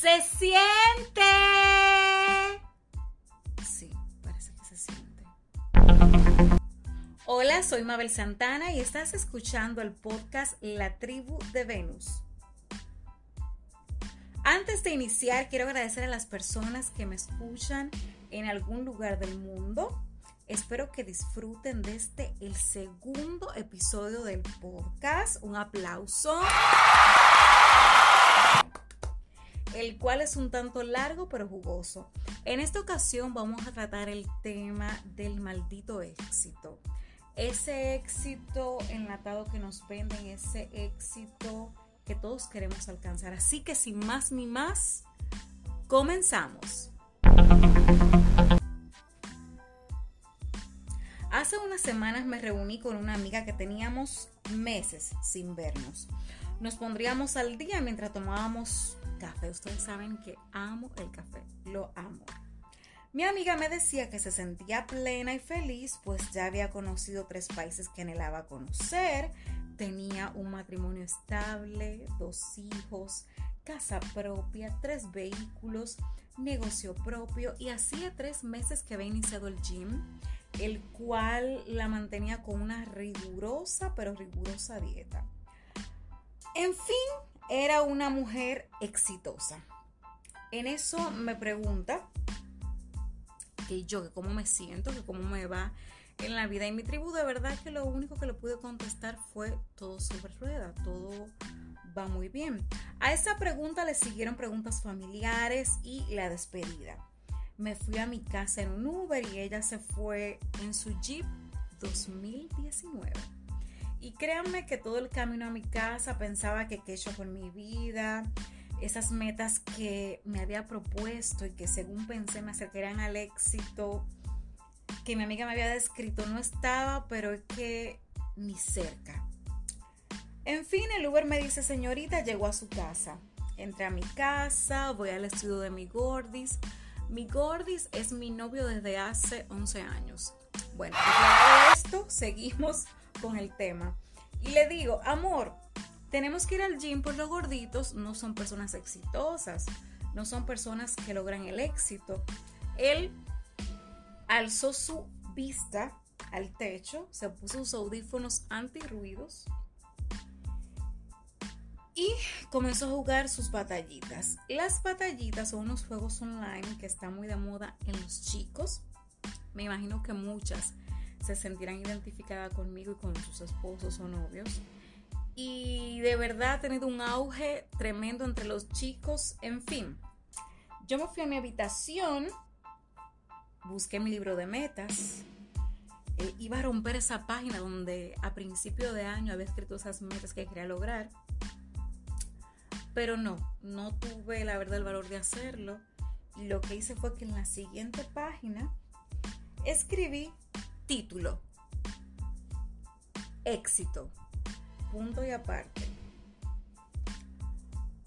se siente. Sí, parece que se siente. Hola, soy Mabel Santana y estás escuchando el podcast La Tribu de Venus. Antes de iniciar, quiero agradecer a las personas que me escuchan en algún lugar del mundo. Espero que disfruten de este, el segundo episodio del podcast. Un aplauso. El cual es un tanto largo pero jugoso. En esta ocasión vamos a tratar el tema del maldito éxito. Ese éxito enlatado que nos venden, ese éxito que todos queremos alcanzar. Así que sin más ni más, comenzamos. Hace unas semanas me reuní con una amiga que teníamos meses sin vernos. Nos pondríamos al día mientras tomábamos café. Ustedes saben que amo el café, lo amo. Mi amiga me decía que se sentía plena y feliz, pues ya había conocido tres países que anhelaba conocer, tenía un matrimonio estable, dos hijos, casa propia, tres vehículos, negocio propio y hacía tres meses que había iniciado el gym el cual la mantenía con una rigurosa, pero rigurosa dieta. En fin, era una mujer exitosa. En eso me pregunta que yo, que cómo me siento, que cómo me va en la vida. Y mi tribu, de verdad que lo único que le pude contestar fue todo sobre rueda, todo va muy bien. A esa pregunta le siguieron preguntas familiares y la despedida me fui a mi casa en un Uber y ella se fue en su Jeep 2019. Y créanme que todo el camino a mi casa pensaba que qué he hecho con mi vida, esas metas que me había propuesto y que según pensé me acercarían al éxito que mi amiga me había descrito no estaba, pero es que ni cerca. En fin, el Uber me dice, señorita, llegó a su casa. Entré a mi casa, voy al estudio de mi gordis, mi gordis es mi novio desde hace 11 años. Bueno, de esto, seguimos con el tema. Y le digo, amor, tenemos que ir al gym por los gorditos no son personas exitosas, no son personas que logran el éxito. Él alzó su vista al techo, se puso sus audífonos antirruidos y comenzó a jugar sus batallitas. Las batallitas son unos juegos online que están muy de moda en los chicos. Me imagino que muchas se sentirán identificadas conmigo y con sus esposos o novios. Y de verdad ha tenido un auge tremendo entre los chicos. En fin, yo me fui a mi habitación, busqué mi libro de metas. Eh, iba a romper esa página donde a principio de año había escrito esas metas que quería lograr pero no, no tuve la verdad el valor de hacerlo. Y lo que hice fue que en la siguiente página escribí título, éxito, punto y aparte.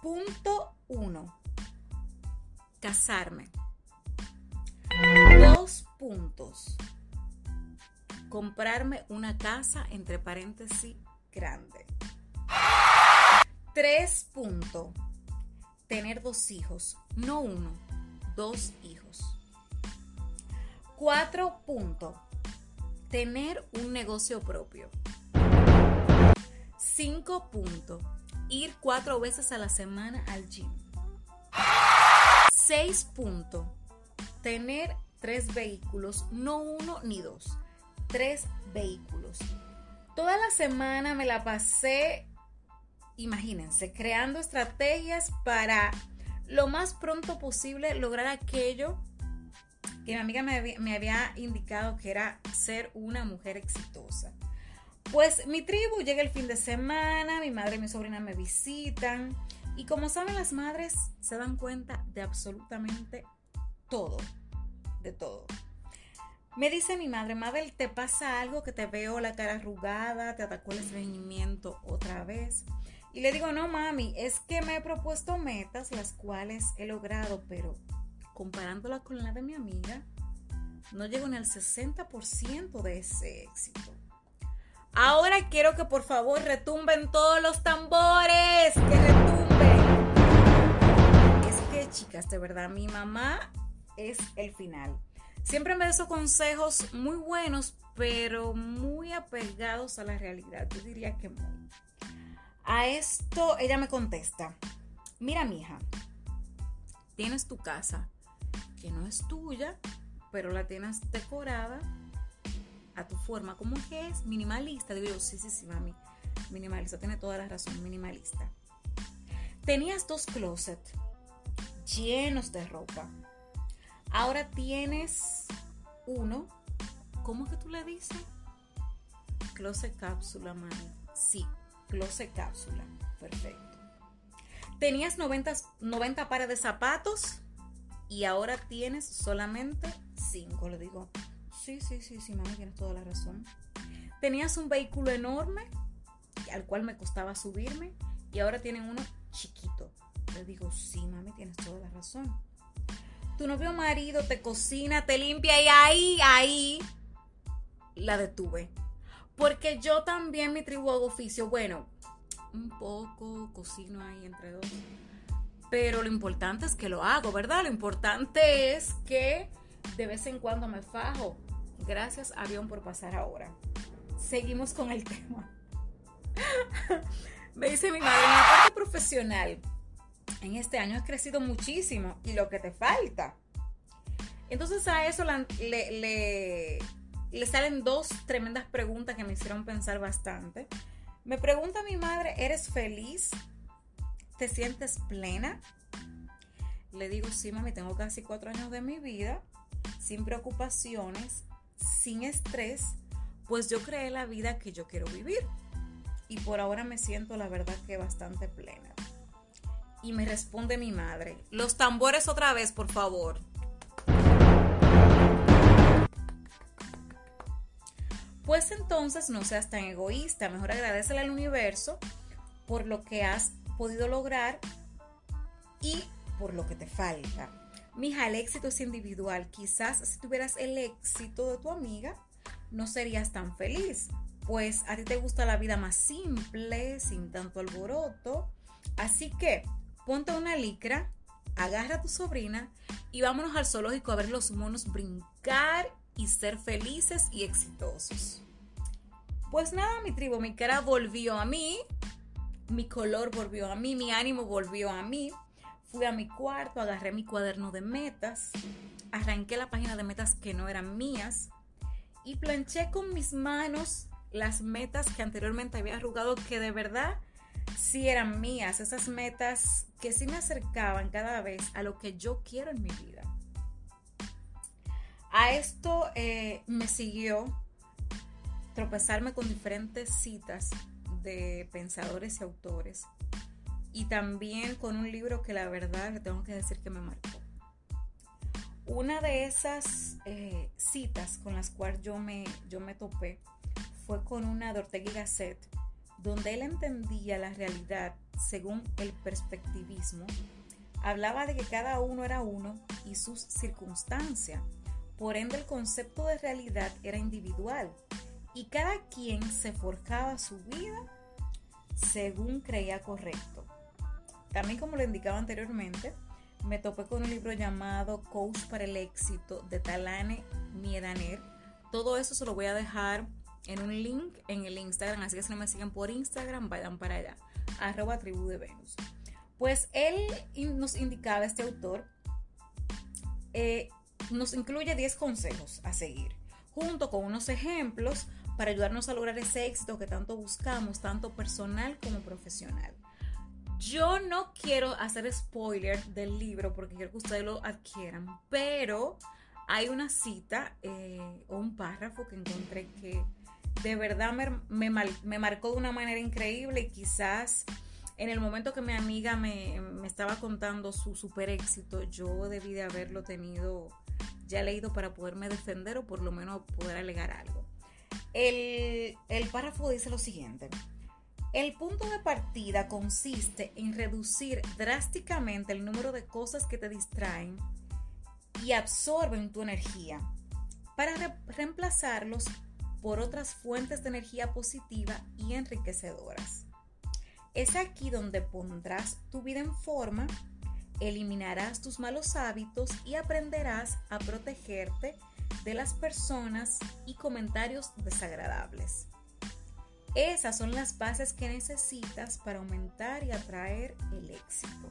Punto 1. Casarme. Dos puntos. Comprarme una casa entre paréntesis grande. Tres puntos. Tener dos hijos. No uno, dos hijos. Cuatro puntos. Tener un negocio propio. Cinco puntos. Ir cuatro veces a la semana al gym. Seis puntos. Tener tres vehículos, no uno ni dos. Tres vehículos. Toda la semana me la pasé imagínense, creando estrategias para lo más pronto posible lograr aquello que mi amiga me había, indicado que era ser una mujer exitosa. Pues mi tribu llega el fin de semana, mi madre y mi sobrina me visitan y como saben las madres se dan cuenta de absolutamente todo, de todo. Me dice mi madre, Mabel, ¿te pasa algo que te veo la cara arrugada? ¿Te atacó el estreñimiento otra vez? Y le digo, no mami, es que me he propuesto metas las cuales he logrado, pero comparándola con la de mi amiga, no llego ni al 60% de ese éxito. Ahora quiero que por favor retumben todos los tambores, que retumben. Es que chicas, de verdad, mi mamá es el final. Siempre me da esos consejos muy buenos, pero muy apegados a la realidad. Yo diría que muy. A esto ella me contesta, mira mija, tienes tu casa, que no es tuya, pero la tienes decorada a tu forma, como que es minimalista. Digo yo, sí, sí, sí, mami, minimalista, tiene toda la razón, minimalista. Tenías dos closets llenos de ropa. Ahora tienes uno. ¿Cómo que tú le dices? Closet cápsula, mami. Sí, closet cápsula. Perfecto. Tenías 90, 90 pares de zapatos y ahora tienes solamente 5. Le digo, sí, sí, sí, sí, mami, tienes toda la razón. Tenías un vehículo enorme al cual me costaba subirme y ahora tienen uno chiquito. Le digo, sí, mami, tienes toda la razón. Tu novio marido te cocina, te limpia y ahí, ahí la detuve. Porque yo también mi tribu hago oficio. Bueno, un poco cocino ahí entre dos. Pero lo importante es que lo hago, ¿verdad? Lo importante es que de vez en cuando me fajo. Gracias, avión, por pasar ahora. Seguimos con el tema. Me dice mi madre, en la parte profesional, en este año has crecido muchísimo y lo que te falta. Entonces a eso le, le, salen dos tremendas preguntas que me hicieron pensar bastante. Me pregunta mi madre, ¿eres feliz? ¿Te sientes plena? Le digo, sí, mami, tengo casi cuatro años de mi vida, sin preocupaciones, sin estrés, pues yo creé la vida que yo quiero vivir y por ahora me siento la verdad que bastante plena. Y me responde mi madre, los tambores otra vez, por favor. Pues entonces no seas tan egoísta, mejor agradecele al universo por lo que has podido lograr y por lo que te falta. Mija, el éxito es individual. Quizás si tuvieras el éxito de tu amiga, no serías tan feliz pues a ti te gusta la vida más simple, sin tanto alboroto. Así que ponte una licra, agarra a tu sobrina y vámonos al zoológico a ver los monos brincar y ser felices y exitosos. Pues nada, mi tribu, mi cara volvió a mí, mi color volvió a mí, mi ánimo volvió a mí. Fui a mi cuarto, agarré mi cuaderno de metas, arranqué la página de metas que no eran mías y planché con mis manos las metas que anteriormente había arrugado que de verdad sí eran mías, esas metas que sí me acercaban cada vez a lo que yo quiero en mi vida. A esto eh, me siguió tropezarme con diferentes citas de pensadores y autores y también con un libro que la verdad tengo que decir que me marcó. Una de esas eh, citas con las cuales yo me, yo me topé fue con una de Ortega y Gasset, donde él entendía la realidad según el perspectivismo. Hablaba de que cada uno era uno y sus circunstancias. Por ende, el concepto de realidad era individual y cada quien se forjaba su vida según creía correcto. También, como lo indicaba anteriormente, me topé con un libro llamado Coach para el éxito de Talane Miedaner. Todo eso se lo voy a dejar en un link en el Instagram, así que si no me siguen por Instagram, vayan para allá, arroba tribu de Venus. Pues él nos indicaba, este autor, eh, nos incluye 10 consejos a seguir, junto con unos ejemplos para ayudarnos a lograr ese éxito que tanto buscamos, tanto personal como profesional. Yo no quiero hacer spoiler del libro porque quiero que ustedes lo adquieran, pero hay una cita eh, o un párrafo que encontré que de verdad me, me, marcó de una manera increíble y quizás en el momento que mi amiga me, estaba contando su super éxito, yo debí de haberlo tenido ya leído para poderme defender o por lo menos poder alegar algo. El, párrafo dice lo siguiente. El punto de partida consiste en reducir drásticamente el número de cosas que te distraen y absorben tu energía para reemplazarlos por otras fuentes de energía positiva y enriquecedoras. Es aquí donde pondrás tu vida en forma eliminarás tus malos hábitos y aprenderás a protegerte de las personas y comentarios desagradables. Esas son las bases que necesitas para aumentar y atraer el éxito.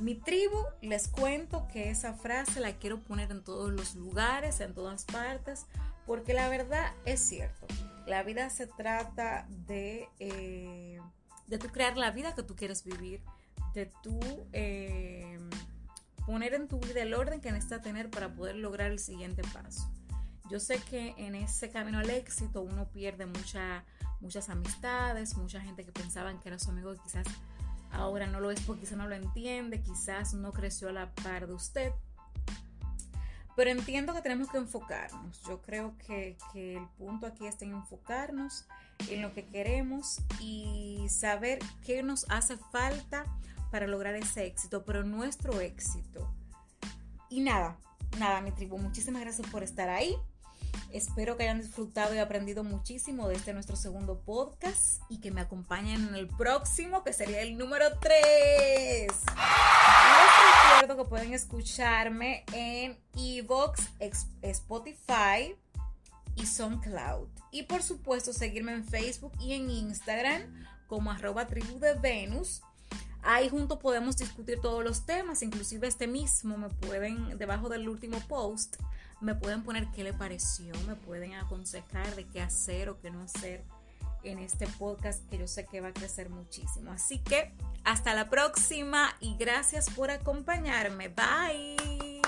Mi tribu, les cuento que esa frase la quiero poner en todos los lugares, en todas partes, porque la verdad es cierto. La vida se trata de, eh, de crear la vida que tú quieres vivir, de tu eh, poner en tu vida el orden que necesitas tener para poder lograr el siguiente paso. Yo sé que en ese camino al éxito uno pierde mucha, muchas amistades, mucha gente que pensaban que era su amigo quizás ahora no lo es porque quizás no lo entiende, quizás no creció a la par de usted. Pero entiendo que tenemos que enfocarnos. Yo creo que, que, el punto aquí está en enfocarnos en lo que queremos y saber qué nos hace falta para lograr ese éxito, pero nuestro éxito. Y nada, nada, mi tribu, muchísimas gracias por estar ahí. Espero que hayan disfrutado y aprendido muchísimo de este nuestro segundo podcast y que me acompañen en el próximo, que sería el número 3. Les recuerdo que pueden escucharme en Evox, Spotify y SoundCloud. Y por supuesto seguirme en Facebook y en Instagram como arroba tribu de Venus. Ahí juntos podemos discutir todos los temas, inclusive este mismo me pueden, debajo del último post, me pueden poner qué le pareció, me pueden aconsejar de qué hacer o qué no hacer en este podcast que yo sé que va a crecer muchísimo. Así que hasta la próxima y gracias por acompañarme. Bye.